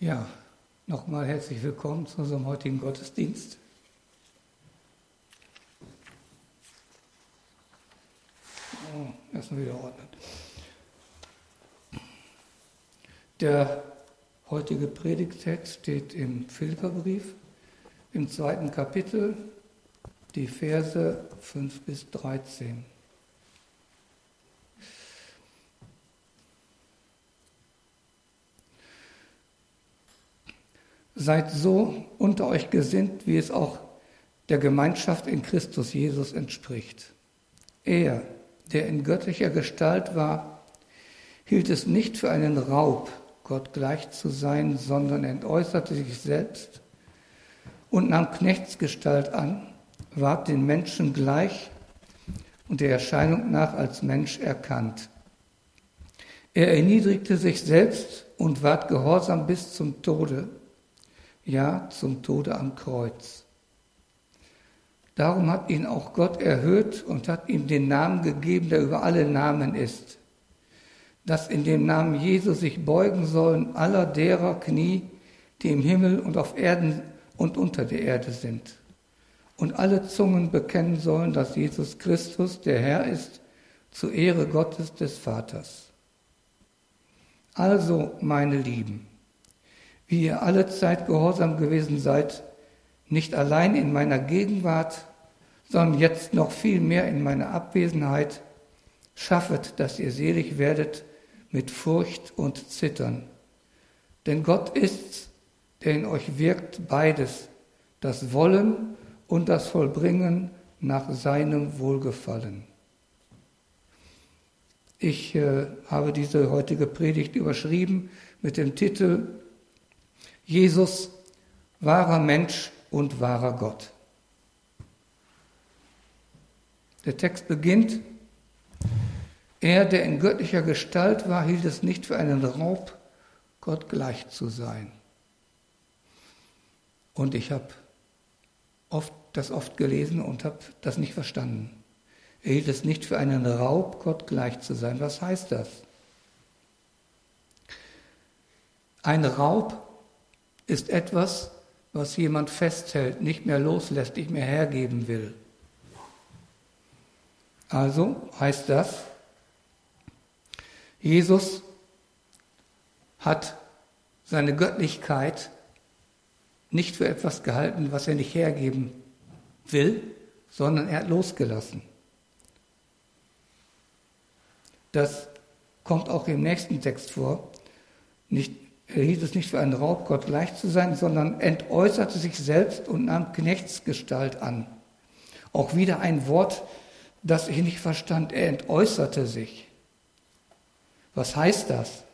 Ja, nochmal herzlich willkommen zu unserem heutigen Gottesdienst. Oh, erstmal wieder ordnen. Der heutige Predigtext steht im Philipperbrief, im zweiten Kapitel, die Verse 5 bis 13. Seid so unter euch gesinnt, wie es auch der Gemeinschaft in Christus Jesus entspricht. Er, der in göttlicher Gestalt war, hielt es nicht für einen Raub, Gott gleich zu sein, sondern entäußerte sich selbst und nahm Knechtsgestalt an, ward den Menschen gleich und der Erscheinung nach als Mensch erkannt. Er erniedrigte sich selbst und ward gehorsam bis zum Tode, ja zum Tode am Kreuz. Darum hat ihn auch Gott erhöht und hat ihm den Namen gegeben, der über alle Namen ist, dass in dem Namen Jesu sich beugen sollen aller derer Knie, die im Himmel und auf Erden und unter der Erde sind. Und alle Zungen bekennen sollen, dass Jesus Christus der Herr ist, zur Ehre Gottes des Vaters. Also, meine Lieben, wie ihr alle Zeit gehorsam gewesen seid, nicht allein in meiner Gegenwart, sondern jetzt noch viel mehr in meiner Abwesenheit, schaffet, dass ihr selig werdet mit Furcht und Zittern. Denn Gott ist's, der in euch wirkt beides, das Wollen und das Vollbringen nach seinem Wohlgefallen. Ich äh, habe diese heutige Predigt überschrieben mit dem Titel Jesus, wahrer Mensch und wahrer Gott. Der Text beginnt, er, der in göttlicher Gestalt war, hielt es nicht für einen Raub, Gott gleich zu sein. Und ich habe oft, das oft gelesen und habe das nicht verstanden. Er hielt es nicht für einen Raub, Gott gleich zu sein. Was heißt das? Ein Raub ist etwas, was jemand festhält, nicht mehr loslässt, nicht mehr hergeben will. Also heißt das, Jesus hat seine Göttlichkeit nicht für etwas gehalten, was er nicht hergeben will, sondern er hat losgelassen. Das kommt auch im nächsten Text vor. Nicht, hielt es nicht für einen Raub, Gott gleich zu sein, sondern entäußerte sich selbst und nahm Knechtsgestalt an. Auch wieder ein Wort, das ich nicht verstand. Er entäußerte sich. Was heißt das?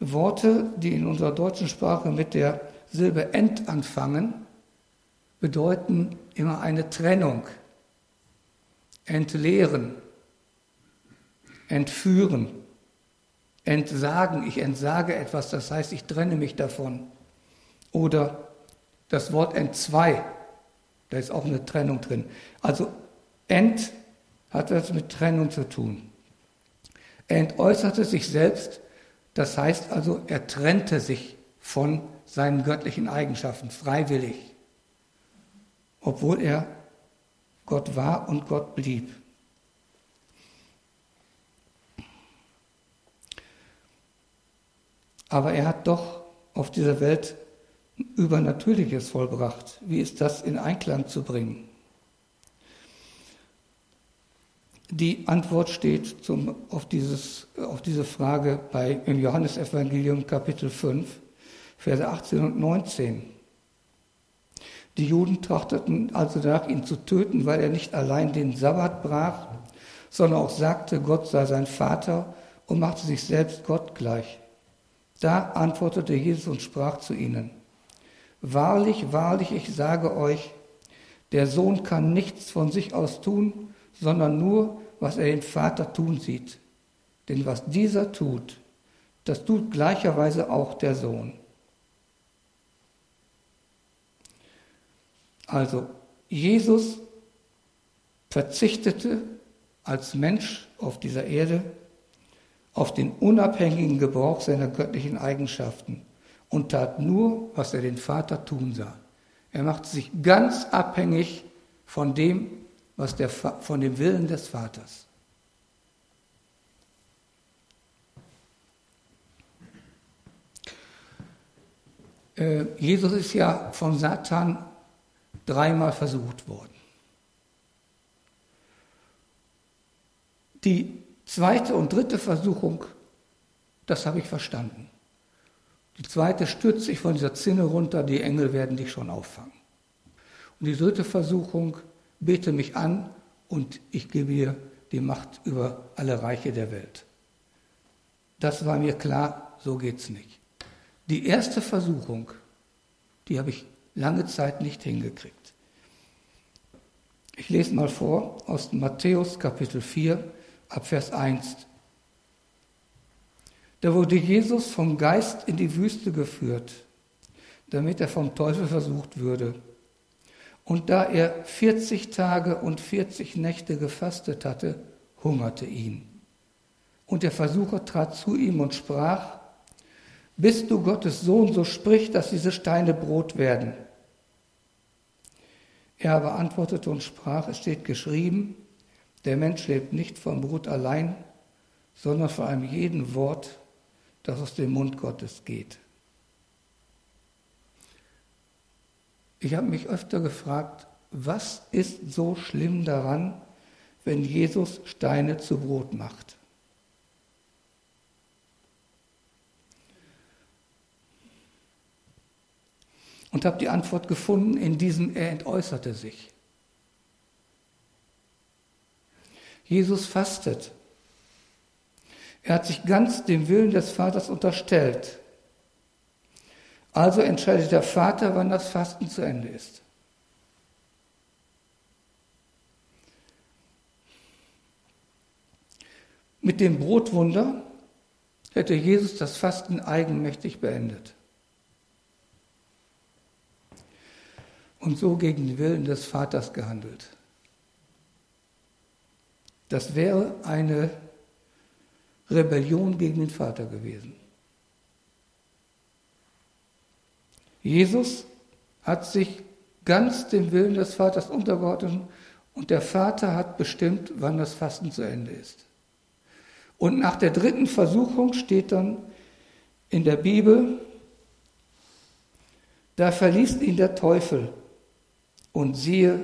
Worte, die in unserer deutschen Sprache mit der Silbe ent anfangen, bedeuten immer eine Trennung, entleeren, entführen. Entsagen, ich entsage etwas, das heißt, ich trenne mich davon. Oder das Wort entzwei, da ist auch eine Trennung drin. Also ent hat was mit Trennung zu tun. Er entäußerte sich selbst, das heißt also, er trennte sich von seinen göttlichen Eigenschaften freiwillig, obwohl er Gott war und Gott blieb. Aber er hat doch auf dieser Welt Übernatürliches vollbracht. Wie ist das in Einklang zu bringen? Die Antwort steht zum, auf, dieses, auf diese Frage bei, im Johannesevangelium Kapitel 5, Verse 18 und 19. Die Juden trachteten also danach, ihn zu töten, weil er nicht allein den Sabbat brach, sondern auch sagte, Gott sei sein Vater und machte sich selbst Gott gleich. Da antwortete Jesus und sprach zu ihnen, Wahrlich, wahrlich, ich sage euch, der Sohn kann nichts von sich aus tun, sondern nur, was er den Vater tun sieht. Denn was dieser tut, das tut gleicherweise auch der Sohn. Also Jesus verzichtete als Mensch auf dieser Erde auf den unabhängigen Gebrauch seiner göttlichen Eigenschaften und tat nur, was er den Vater tun sah. Er machte sich ganz abhängig von dem, was der, von dem Willen des Vaters. Äh, Jesus ist ja von Satan dreimal versucht worden. Die zweite und dritte Versuchung, das habe ich verstanden. Die zweite stürzt sich von dieser Zinne runter, die Engel werden dich schon auffangen. Und die dritte Versuchung, bete mich an und ich gebe dir die Macht über alle Reiche der Welt. Das war mir klar, so geht's nicht. Die erste Versuchung, die habe ich lange Zeit nicht hingekriegt. Ich lese mal vor aus Matthäus Kapitel 4 ab Vers 1. Da wurde Jesus vom Geist in die Wüste geführt, damit er vom Teufel versucht würde. Und da er 40 Tage und 40 Nächte gefastet hatte, hungerte ihn. Und der Versucher trat zu ihm und sprach, bist du Gottes Sohn, so sprich, dass diese Steine Brot werden. Er aber antwortete und sprach, es steht geschrieben, der Mensch lebt nicht vom Brot allein, sondern von einem jeden Wort, das aus dem Mund Gottes geht. Ich habe mich öfter gefragt, was ist so schlimm daran, wenn Jesus Steine zu Brot macht? und habe die Antwort gefunden in diesem Er entäußerte sich. Jesus fastet. Er hat sich ganz dem Willen des Vaters unterstellt. Also entscheidet der Vater, wann das Fasten zu Ende ist. Mit dem Brotwunder hätte Jesus das Fasten eigenmächtig beendet. und so gegen den Willen des Vaters gehandelt. Das wäre eine Rebellion gegen den Vater gewesen. Jesus hat sich ganz dem Willen des Vaters untergeordnet und der Vater hat bestimmt, wann das Fasten zu Ende ist. Und nach der dritten Versuchung steht dann in der Bibel, da verließ ihn der Teufel und siehe,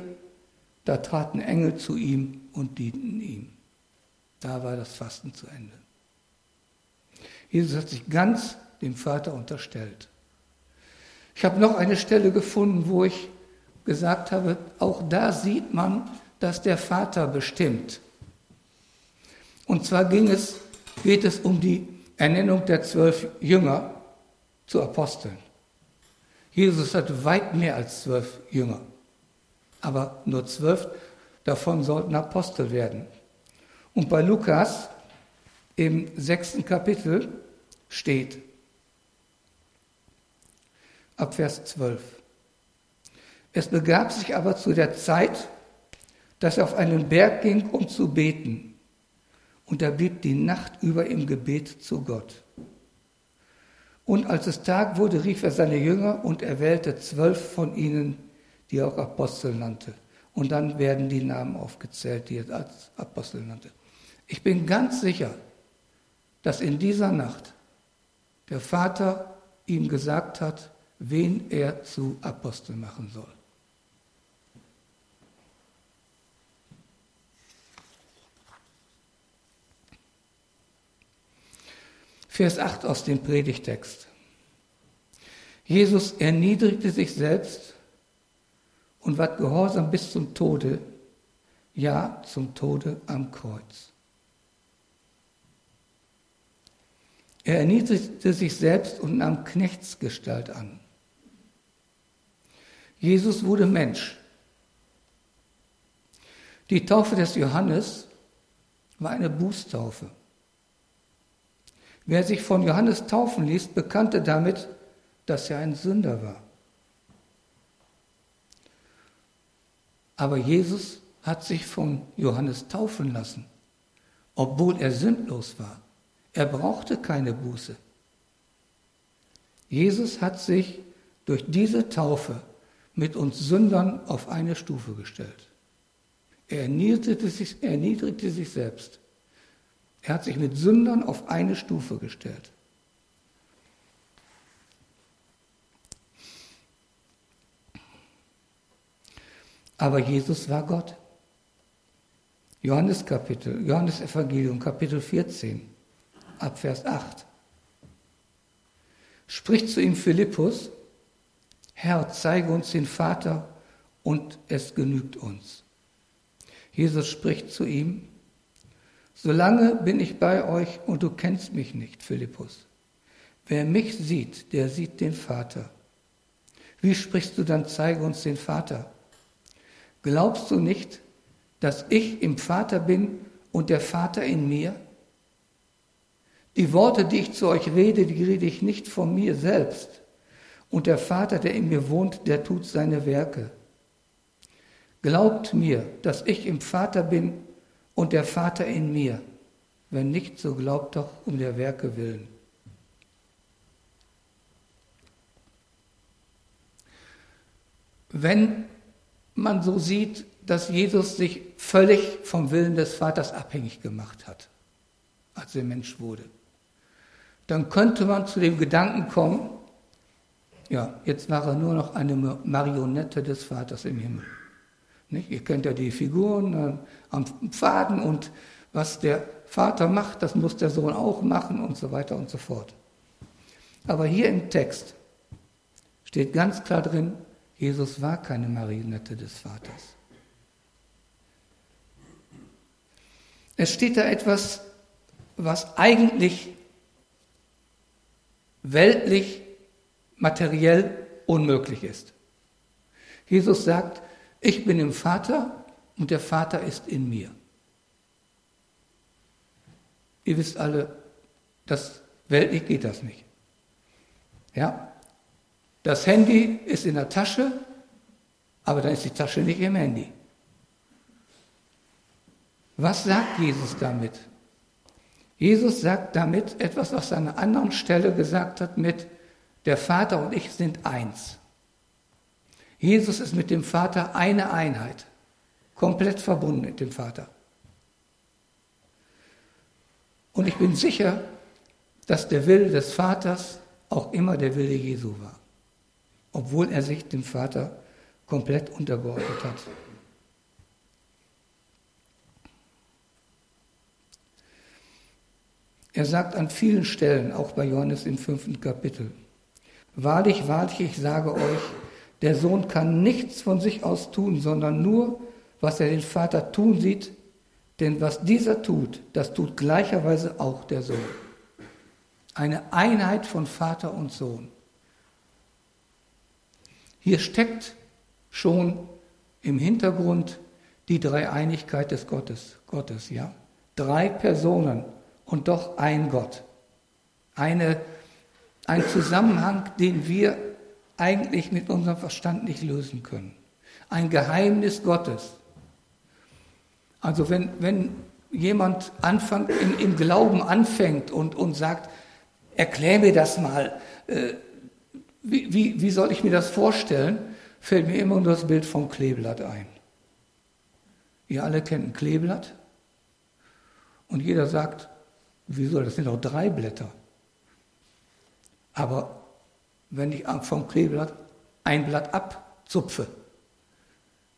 da traten Engel zu ihm und dienten ihm. Da war das Fasten zu Ende. Jesus hat sich ganz dem Vater unterstellt. Ich habe noch eine Stelle gefunden, wo ich gesagt habe, auch da sieht man, dass der Vater bestimmt. Und zwar ging es, geht es um die Ernennung der zwölf Jünger zu Aposteln. Jesus hatte weit mehr als zwölf Jünger aber nur zwölf davon sollten Apostel werden. Und bei Lukas im sechsten Kapitel steht, ab Vers 12, es begab sich aber zu der Zeit, dass er auf einen Berg ging, um zu beten. Und er blieb die Nacht über im Gebet zu Gott. Und als es Tag wurde, rief er seine Jünger und er wählte zwölf von ihnen die er auch Apostel nannte. Und dann werden die Namen aufgezählt, die er als Apostel nannte. Ich bin ganz sicher, dass in dieser Nacht der Vater ihm gesagt hat, wen er zu Apostel machen soll. Vers 8 aus dem Predigtext. Jesus erniedrigte sich selbst und ward gehorsam bis zum Tode, ja zum Tode am Kreuz. Er erniedrigte sich selbst und nahm Knechtsgestalt an. Jesus wurde Mensch. Die Taufe des Johannes war eine Bußtaufe. Wer sich von Johannes taufen ließ, bekannte damit, dass er ein Sünder war. Aber Jesus hat sich von Johannes taufen lassen, obwohl er sündlos war. Er brauchte keine Buße. Jesus hat sich durch diese Taufe mit uns Sündern auf eine Stufe gestellt. Er erniedrigte sich, er erniedrigte sich selbst. Er hat sich mit Sündern auf eine Stufe gestellt. Aber Jesus war Gott. Johannes Kapitel, Johannes Evangelium Kapitel 14, ab Vers 8. Spricht zu ihm Philippus, Herr, zeige uns den Vater und es genügt uns. Jesus spricht zu ihm, Solange bin ich bei euch und du kennst mich nicht, Philippus. Wer mich sieht, der sieht den Vater. Wie sprichst du dann, zeige uns den Vater? Glaubst du nicht, dass ich im Vater bin und der Vater in mir? Die Worte, die ich zu euch rede, die rede ich nicht von mir selbst. Und der Vater, der in mir wohnt, der tut seine Werke. Glaubt mir, dass ich im Vater bin und der Vater in mir. Wenn nicht, so glaubt doch um der Werke willen. Wenn man so sieht, dass Jesus sich völlig vom Willen des Vaters abhängig gemacht hat, als er Mensch wurde, dann könnte man zu dem Gedanken kommen, ja, jetzt war er nur noch eine Marionette des Vaters im Himmel. Nicht? Ihr kennt ja die Figuren äh, am Pfaden und was der Vater macht, das muss der Sohn auch machen und so weiter und so fort. Aber hier im Text steht ganz klar drin, Jesus war keine Marionette des Vaters. Es steht da etwas, was eigentlich weltlich, materiell unmöglich ist. Jesus sagt, ich bin im Vater und der Vater ist in mir. Ihr wisst alle, das weltlich geht das nicht. Ja? Das Handy ist in der Tasche, aber dann ist die Tasche nicht im Handy. Was sagt Jesus damit? Jesus sagt damit etwas, was er an einer anderen Stelle gesagt hat mit, der Vater und ich sind eins. Jesus ist mit dem Vater eine Einheit, komplett verbunden mit dem Vater. Und ich bin sicher, dass der Wille des Vaters auch immer der Wille Jesu war, obwohl er sich dem Vater komplett untergeordnet hat. Er sagt an vielen Stellen, auch bei Johannes im fünften Kapitel, Wahrlich, wahrlich, ich sage euch, der Sohn kann nichts von sich aus tun, sondern nur, was er den Vater tun sieht, denn was dieser tut, das tut gleicherweise auch der Sohn. Eine Einheit von Vater und Sohn. Hier steckt schon im Hintergrund die Dreieinigkeit des Gottes, Gottes, ja? Drei Personen und doch ein Gott. Eine, ein Zusammenhang, den wir eigentlich mit unserem Verstand nicht lösen können. Ein Geheimnis Gottes. Also wenn, wenn jemand anfängt, im, im Glauben anfängt und, und sagt, erklär mir das mal, äh, wie, wie, wie soll ich mir das vorstellen, fällt mir immer nur das Bild vom Kleeblatt ein. Ihr alle kennt ein Kleeblatt und jeder sagt, wieso, das sind doch drei Blätter. Aber wenn ich vom Kleeblatt ein Blatt abzupfe,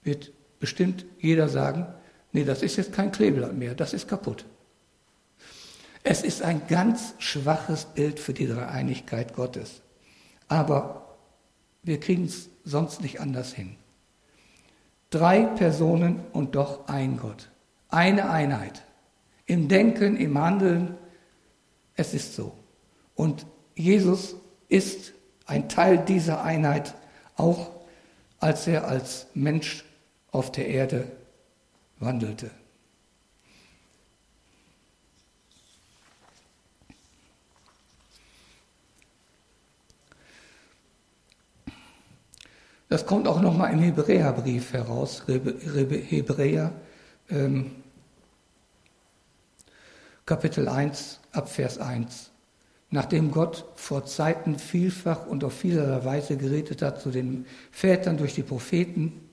wird bestimmt jeder sagen, nee, das ist jetzt kein Kleeblatt mehr, das ist kaputt. Es ist ein ganz schwaches Bild für die Dreieinigkeit Gottes. Aber wir kriegen es sonst nicht anders hin. Drei Personen und doch ein Gott. Eine Einheit. Im Denken, im Handeln. Es ist so. Und Jesus ist ein Teil dieser Einheit, auch als er als Mensch auf der Erde wandelte. Das kommt auch nochmal im Hebräerbrief heraus. Hebräer, ähm, Kapitel 1 ab Vers 1. Nachdem Gott vor Zeiten vielfach und auf vielerlei Weise geredet hat zu den Vätern durch die Propheten,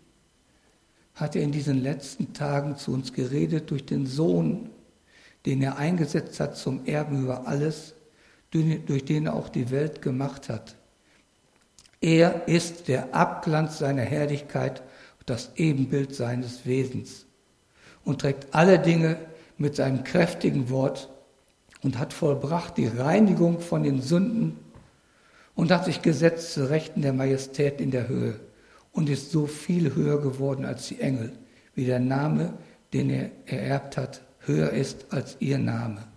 hat er in diesen letzten Tagen zu uns geredet durch den Sohn, den er eingesetzt hat zum Erben über alles, durch den er auch die Welt gemacht hat. Er ist der Abglanz seiner Herrlichkeit und das Ebenbild seines Wesens und trägt alle Dinge mit seinem kräftigen Wort und hat vollbracht die Reinigung von den Sünden und hat sich gesetzt zu Rechten der Majestät in der Höhe und ist so viel höher geworden als die Engel, wie der Name, den er ererbt hat, höher ist als ihr Name.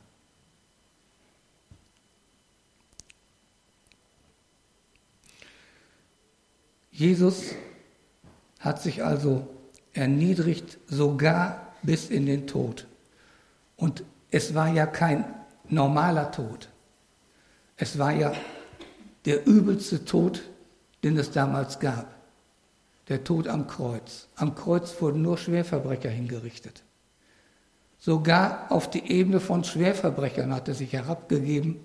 Jesus hat sich also erniedrigt, sogar bis in den Tod. Und es war ja kein normaler Tod. Es war ja der übelste Tod, den es damals gab. Der Tod am Kreuz. Am Kreuz wurden nur Schwerverbrecher hingerichtet. Sogar auf die Ebene von Schwerverbrechern hat er sich herabgegeben,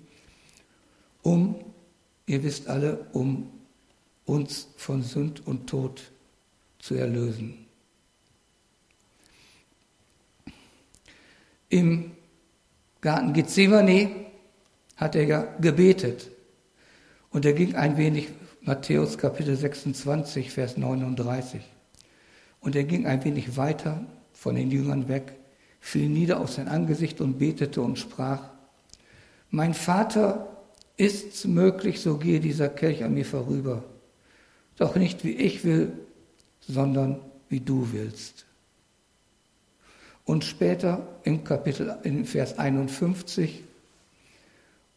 um, ihr wisst alle, um uns von Sünd und Tod zu erlösen. Im Garten Gethsemane hat er ja gebetet. Und er ging ein wenig, Matthäus Kapitel 26, Vers 39. Und er ging ein wenig weiter von den Jüngern weg, fiel nieder auf sein Angesicht und betete und sprach, mein Vater, ist's möglich, so gehe dieser Kelch an mir vorüber. Doch nicht wie ich will, sondern wie du willst. Und später im Kapitel, in Vers 51,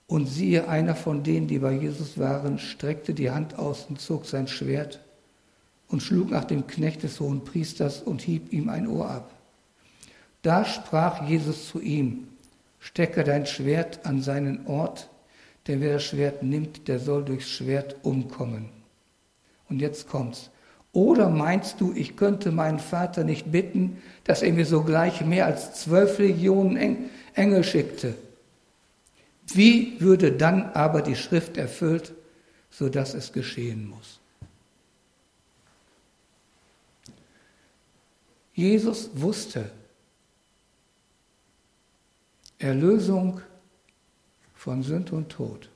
und siehe, einer von denen, die bei Jesus waren, streckte die Hand aus und zog sein Schwert und schlug nach dem Knecht des hohen Priesters und hieb ihm ein Ohr ab. Da sprach Jesus zu ihm, stecke dein Schwert an seinen Ort, denn wer das Schwert nimmt, der soll durchs Schwert umkommen. Und jetzt kommt's. Oder meinst du, ich könnte meinen Vater nicht bitten, dass er mir sogleich mehr als zwölf Legionen Engel schickte? Wie würde dann aber die Schrift erfüllt, sodass es geschehen muss? Jesus wusste, Erlösung von Sünd und Tod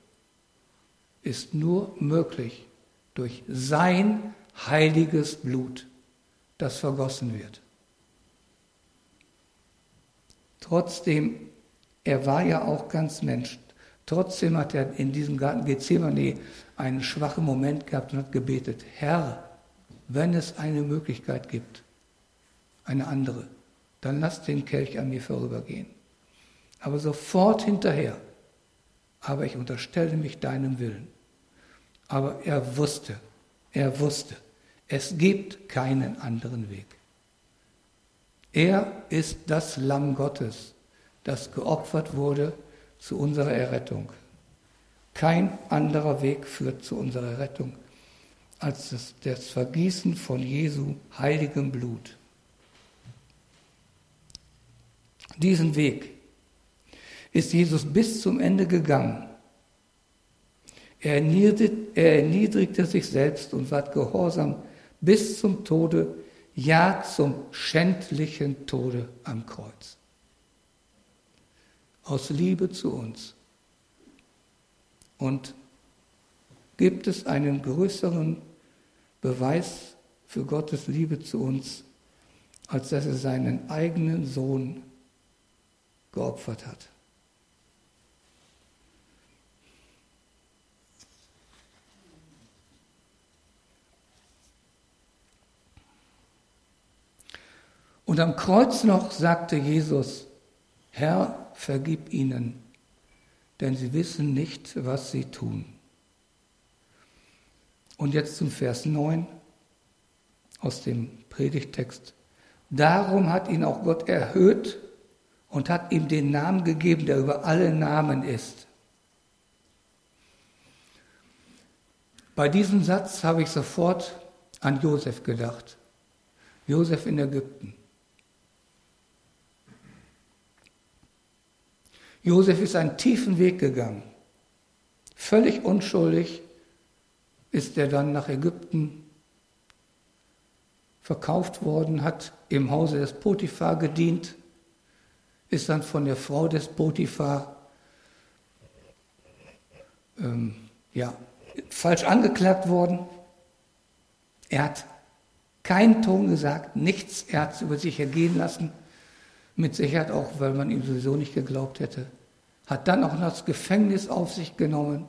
ist nur möglich durch sein heiliges Blut, das vergossen wird. Trotzdem, er war ja auch ganz Mensch. Trotzdem hat er in diesem Garten Gethsemane einen schwachen Moment gehabt und hat gebetet, Herr, wenn es eine Möglichkeit gibt, eine andere, dann lass den Kelch an mir vorübergehen. Aber sofort hinterher, aber ich unterstelle mich deinem Willen. Aber er wusste, er wusste, es gibt keinen anderen Weg. Er ist das Lamm Gottes, das geopfert wurde zu unserer Errettung. Kein anderer Weg führt zu unserer Errettung als das, das Vergießen von Jesu heiligem Blut. Diesen Weg ist Jesus bis zum Ende gegangen. Er erniedrigte, er sich selbst und ward gehorsam bis zum Tode, ja zum schändlichen Tode am Kreuz. Aus Liebe zu uns. Und gibt es einen größeren Beweis für Gottes Liebe zu uns, als dass er seinen eigenen Sohn geopfert hat? Und am Kreuz noch sagte Jesus, Herr, vergib ihnen, denn sie wissen nicht, was sie tun. Und jetzt zum Vers 9 aus dem Predigtext. Darum hat ihn auch Gott erhöht und hat ihm den Namen gegeben, der über alle Namen ist. Bei diesem Satz habe ich sofort an Josef gedacht. Josef in Ägypten. Josef ist einen tiefen Weg gegangen. Völlig unschuldig ist er dann nach Ägypten verkauft worden, hat im Hause des Potiphar gedient, ist dann von der Frau des Potiphar ähm, ja, falsch angeklagt worden. Er hat keinen Ton gesagt, nichts, er hat es über sich ergehen lassen, mit Sicherheit auch, weil man ihm sowieso nicht geglaubt hätte. Hat dann auch das Gefängnis auf sich genommen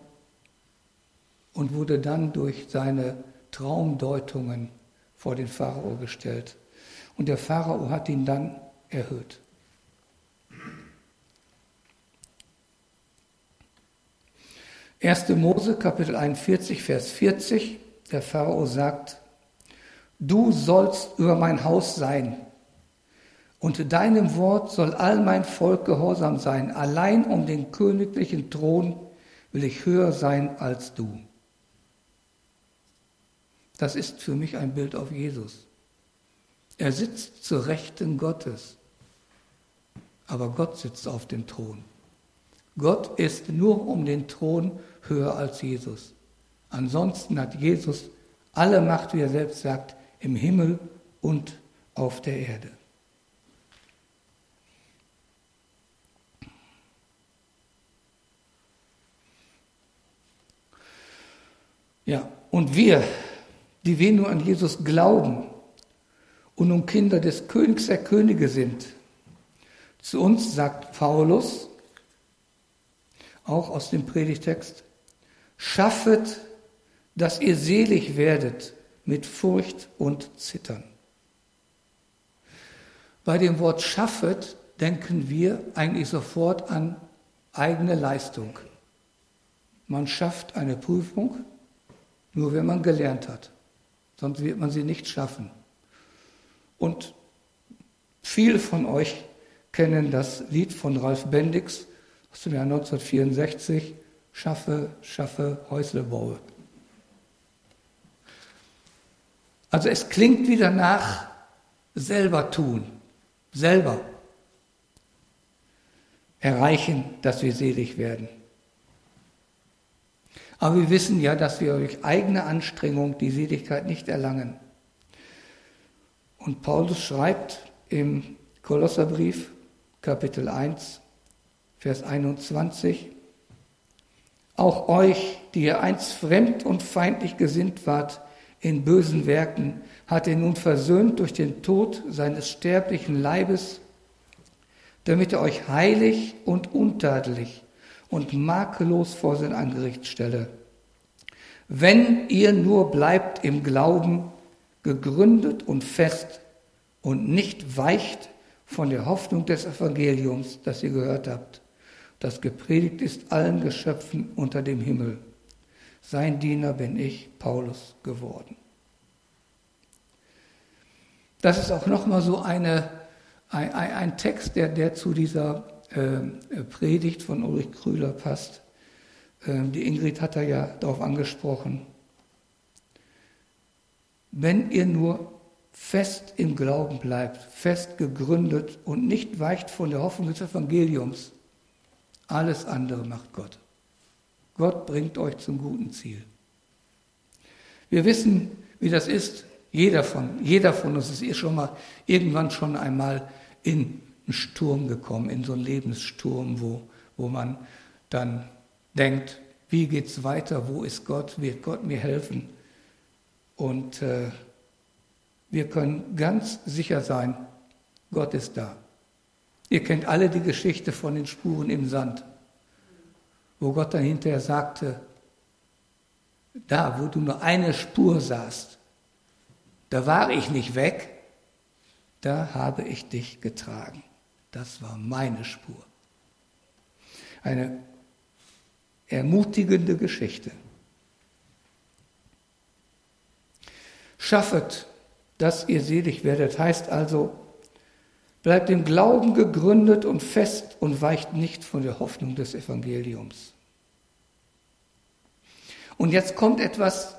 und wurde dann durch seine Traumdeutungen vor den Pharao gestellt. Und der Pharao hat ihn dann erhöht. 1. Mose Kapitel 41, Vers 40, der Pharao sagt, du sollst über mein Haus sein und deinem Wort soll all mein Volk gehorsam sein. Allein um den königlichen Thron will ich höher sein als du. Das ist für mich ein Bild auf Jesus. Er sitzt zur Rechten Gottes, aber Gott sitzt auf dem Thron. Gott ist nur um den Thron höher als Jesus. Ansonsten hat Jesus alle Macht, wie er selbst sagt, im Himmel und auf der Erde. Ja, und wir, die wir nur an Jesus glauben und nun Kinder des Königs der Könige sind, zu uns sagt Paulus, auch aus dem Predigtext, schaffet, dass ihr selig werdet mit Furcht und Zittern. Bei dem Wort schaffet denken wir eigentlich sofort an eigene Leistung. Man schafft eine Prüfung, nur wenn man gelernt hat. Sonst wird man sie nicht schaffen. Und viele von euch kennen das Lied von Ralf Bendix, aus dem Jahr 1964, Schaffe, schaffe, Häusle baue. Also es klingt wieder nach selber tun, selber erreichen, dass wir selig werden. Aber wir wissen ja, dass wir durch eigene Anstrengung die Seligkeit nicht erlangen. Und Paulus schreibt im Kolosserbrief, Kapitel 1, Vers 21, auch euch, die ihr einst fremd und feindlich gesinnt wart in bösen Werken, hat er nun versöhnt durch den Tod seines sterblichen Leibes, damit er euch heilig und untadelig und makellos vor sein Angesicht stelle. Wenn ihr nur bleibt im Glauben, gegründet und fest und nicht weicht von der Hoffnung des Evangeliums, das ihr gehört habt das gepredigt ist allen Geschöpfen unter dem Himmel. Sein Diener bin ich, Paulus, geworden. Das ist auch nochmal so eine, ein, ein, Text, der, der zu dieser äh, Predigt von Ulrich Krüler passt. Ähm, die Ingrid hat da ja darauf angesprochen. Wenn ihr nur fest im Glauben bleibt, fest gegründet und nicht weicht von der Hoffnung des Evangeliums, alles andere macht Gott. Gott bringt euch zum guten Ziel. Wir wissen, wie das ist. Jeder von, jeder von uns ist eh schon mal irgendwann schon einmal in einen Sturm gekommen, in so einen Lebenssturm, wo, wo man dann denkt, wie geht es weiter? Wo ist Gott? Wird Gott mir helfen? Und äh, wir können ganz sicher sein, Gott ist da. Ihr kennt alle die Geschichte von den Spuren im Sand, wo Gott dann hinterher sagte, da, wo du nur eine Spur sahst, da war ich nicht weg, da habe ich dich getragen. Das war meine Spur. Eine ermutigende Geschichte. Schaffet, dass ihr selig werdet, heißt also, Bleibt im Glauben gegründet und fest und weicht nicht von der Hoffnung des Evangeliums. Und jetzt kommt etwas,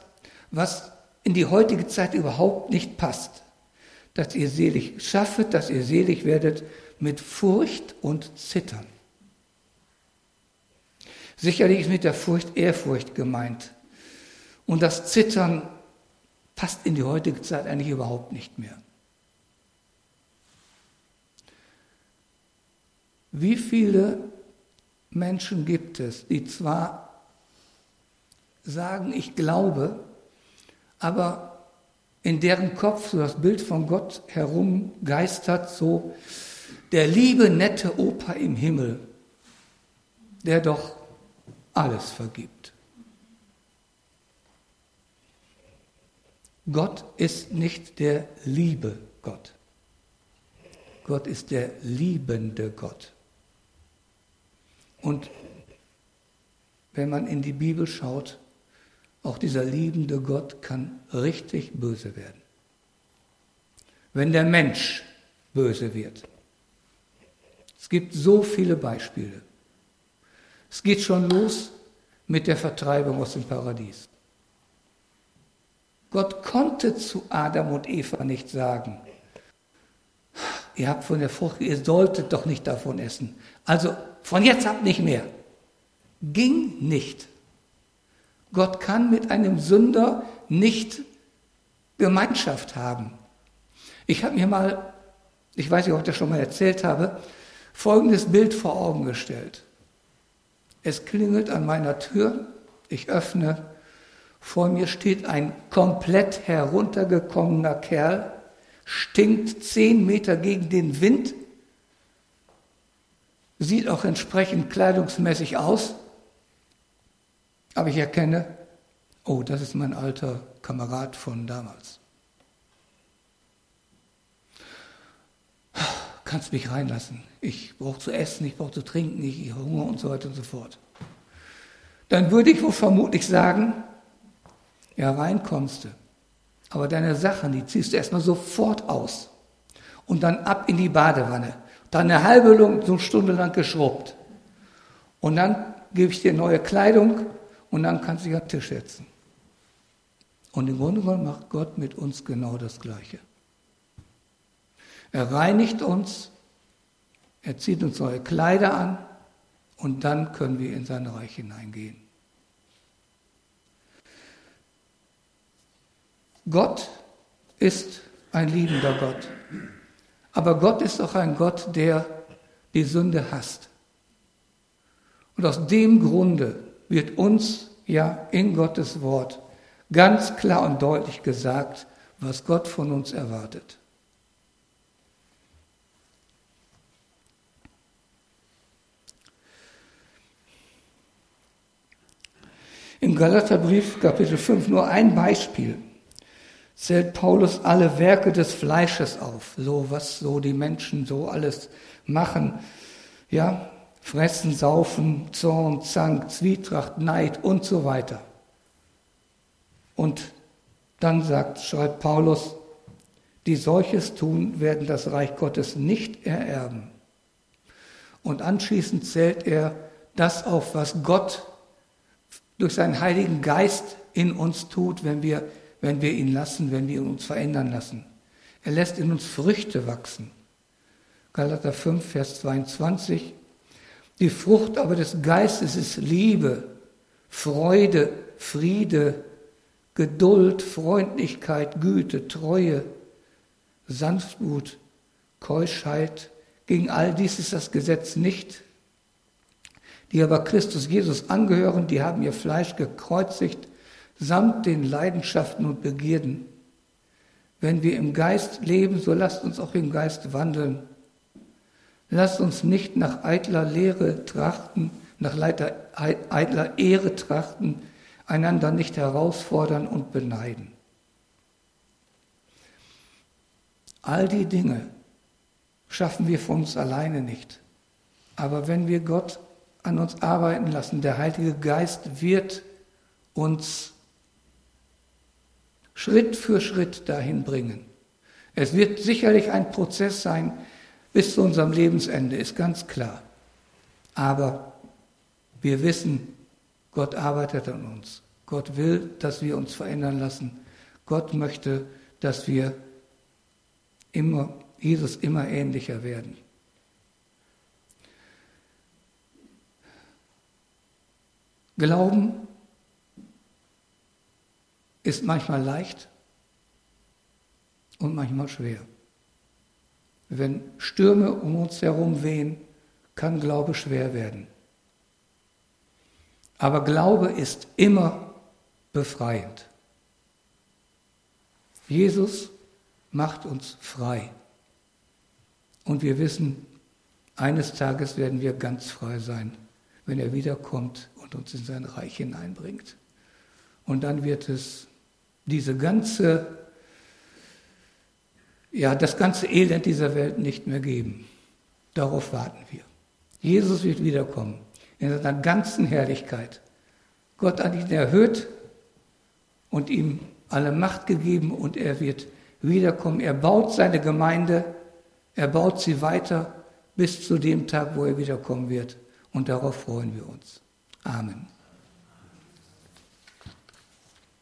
was in die heutige Zeit überhaupt nicht passt. Dass ihr selig schaffet, dass ihr selig werdet mit Furcht und Zittern. Sicherlich ist mit der Furcht Ehrfurcht gemeint. Und das Zittern passt in die heutige Zeit eigentlich überhaupt nicht mehr. Wie viele Menschen gibt es, die zwar sagen, ich glaube, aber in deren Kopf so das Bild von Gott herumgeistert, so der liebe, nette Opa im Himmel, der doch alles vergibt. Gott ist nicht der liebe Gott. Gott ist der liebende Gott. Und wenn man in die Bibel schaut, auch dieser liebende Gott kann richtig böse werden. Wenn der Mensch böse wird. Es gibt so viele Beispiele. Es geht schon los mit der Vertreibung aus dem Paradies. Gott konnte zu Adam und Eva nicht sagen, ihr habt von der Frucht, ihr solltet doch nicht davon essen. Also von jetzt ab nicht mehr. Ging nicht. Gott kann mit einem Sünder nicht Gemeinschaft haben. Ich habe mir mal, ich weiß nicht, ob ich das schon mal erzählt habe, folgendes Bild vor Augen gestellt. Es klingelt an meiner Tür, ich öffne, vor mir steht ein komplett heruntergekommener Kerl, stinkt zehn Meter gegen den Wind, sieht auch entsprechend kleidungsmäßig aus, aber ich erkenne, oh, das ist mein alter Kamerad von damals. Kannst mich reinlassen. Ich brauche zu essen, ich brauche zu trinken, ich habe Hunger und so weiter und so fort. Dann würde ich wohl vermutlich sagen, ja, rein kommst du. Aber deine Sachen, die ziehst du erstmal sofort aus. Und dann ab in die Badewanne. Dann eine halbe Stunde lang geschrubbt. Und dann gebe ich dir neue Kleidung und dann kannst du dich am Tisch setzen. Und im Grunde genommen macht Gott mit uns genau das Gleiche. Er reinigt uns, er zieht uns neue Kleider an und dann können wir in sein Reich hineingehen. Gott ist ein liebender Gott. Aber Gott ist auch ein Gott, der die Sünde hasst. Und aus dem Grunde wird uns ja in Gottes Wort ganz klar und deutlich gesagt, was Gott von uns erwartet. Im Galaterbrief Kapitel 5 nur ein Beispiel zählt Paulus alle Werke des Fleisches auf, so was so die Menschen so alles machen. Ja, fressen, saufen, Zorn, Zank, Zwietracht, Neid und so weiter. Und dann sagt, schreibt Paulus, die solches tun, werden das Reich Gottes nicht ererben. Und anschließend zählt er das auf, was Gott durch seinen Heiligen Geist in uns tut, wenn wir wenn wir ihn lassen, wenn wir uns verändern lassen. Er lässt in uns Früchte wachsen. Galater 5, Vers 22. Die Frucht aber des Geistes ist Liebe, Freude, Friede, Geduld, Freundlichkeit, Güte, Treue, Sanftmut, Keuschheit. Gegen all dies ist das Gesetz nicht. Die aber Christus Jesus angehören, die haben ihr Fleisch gekreuzigt samt den Leidenschaften und Begierden. Wenn wir im Geist leben, so lasst uns auch im Geist wandeln. Lasst uns nicht nach eitler Lehre trachten, nach eitler Ehre trachten, einander nicht herausfordern und beneiden. All die Dinge schaffen wir von uns alleine nicht. Aber wenn wir Gott an uns arbeiten lassen, der Heilige Geist wird uns Schritt für Schritt dahin bringen. Es wird sicherlich ein Prozess sein bis zu unserem Lebensende, ist ganz klar. Aber wir wissen, Gott arbeitet an uns. Gott will, dass wir uns verändern lassen. Gott möchte, dass wir immer, Jesus immer ähnlicher werden. Glauben ist manchmal leicht und manchmal schwer. Wenn Stürme um uns herum wehen, kann Glaube schwer werden. Aber Glaube ist immer befreiend. Jesus macht uns frei. Und wir wissen, eines Tages werden wir ganz frei sein, wenn er wiederkommt und uns in sein Reich hineinbringt. Und dann wird es diese ganze, ja, das ganze Elend dieser Welt nicht mehr geben. Darauf warten wir. Jesus wird wiederkommen in seiner ganzen Herrlichkeit. Gott hat ihn erhöht und ihm alle Macht gegeben und er wird wiederkommen. Er baut seine Gemeinde, er baut sie weiter bis zu dem Tag, wo er wiederkommen wird. Und darauf freuen wir uns. Amen.